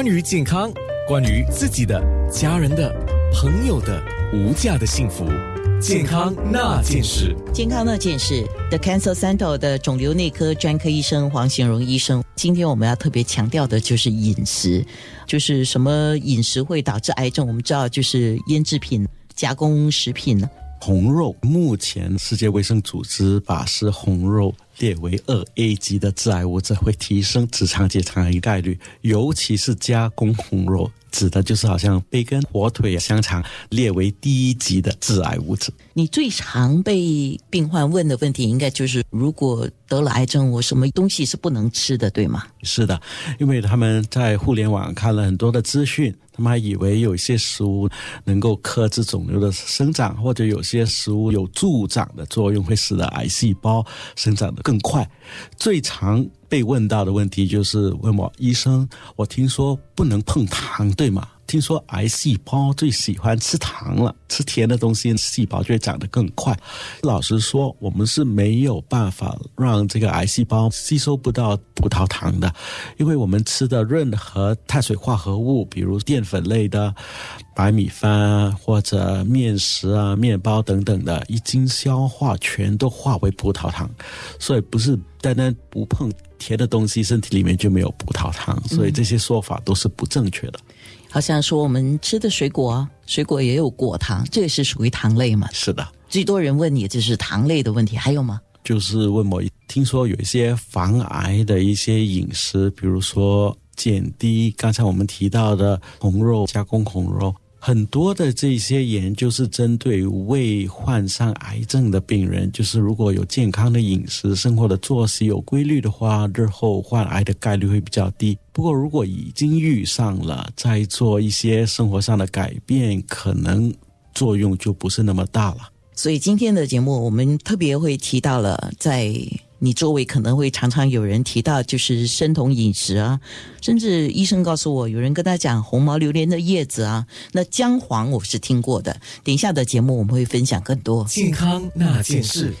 关于健康，关于自己的、家人的、朋友的无价的幸福，健康那件事。健康那件事，The Cancer Center 的肿瘤内科专科医生黄贤荣医生，今天我们要特别强调的就是饮食，就是什么饮食会导致癌症？我们知道就是腌制品、加工食品呢。红肉，目前世界卫生组织把是红肉列为二 A 级的致癌物质，会提升直肠结肠癌概率，尤其是加工红肉。指的就是好像培根、火腿、香肠列为第一级的致癌物质。你最常被病患问的问题，应该就是如果得了癌症，我什么东西是不能吃的，对吗？是的，因为他们在互联网看了很多的资讯，他们还以为有一些食物能够克制肿瘤的生长，或者有些食物有助长的作用，会使得癌细胞生长的更快。最常被问到的问题就是问我医生，我听说不能碰糖，对吗？听说癌细胞最喜欢吃糖了，吃甜的东西，细胞就会长得更快。老实说，我们是没有办法让这个癌细胞吸收不到葡萄糖的，因为我们吃的任何碳水化合物，比如淀粉类的白米饭啊，或者面食啊、面包等等的，一经消化，全都化为葡萄糖，所以不是单单不碰甜的东西，身体里面就没有葡萄糖，所以这些说法都是不正确的。好像说我们吃的水果，水果也有果糖，这也是属于糖类嘛？是的，最多人问你就是糖类的问题，还有吗？就是问我，听说有一些防癌的一些饮食，比如说减低刚才我们提到的红肉加工红肉。很多的这些研究是针对未患上癌症的病人，就是如果有健康的饮食、生活的作息有规律的话，日后患癌的概率会比较低。不过，如果已经遇上了，再做一些生活上的改变，可能作用就不是那么大了。所以今天的节目，我们特别会提到了在。你周围可能会常常有人提到，就是生酮饮食啊，甚至医生告诉我，有人跟他讲红毛榴莲的叶子啊，那姜黄我是听过的。等一下的节目我们会分享更多健康那件事。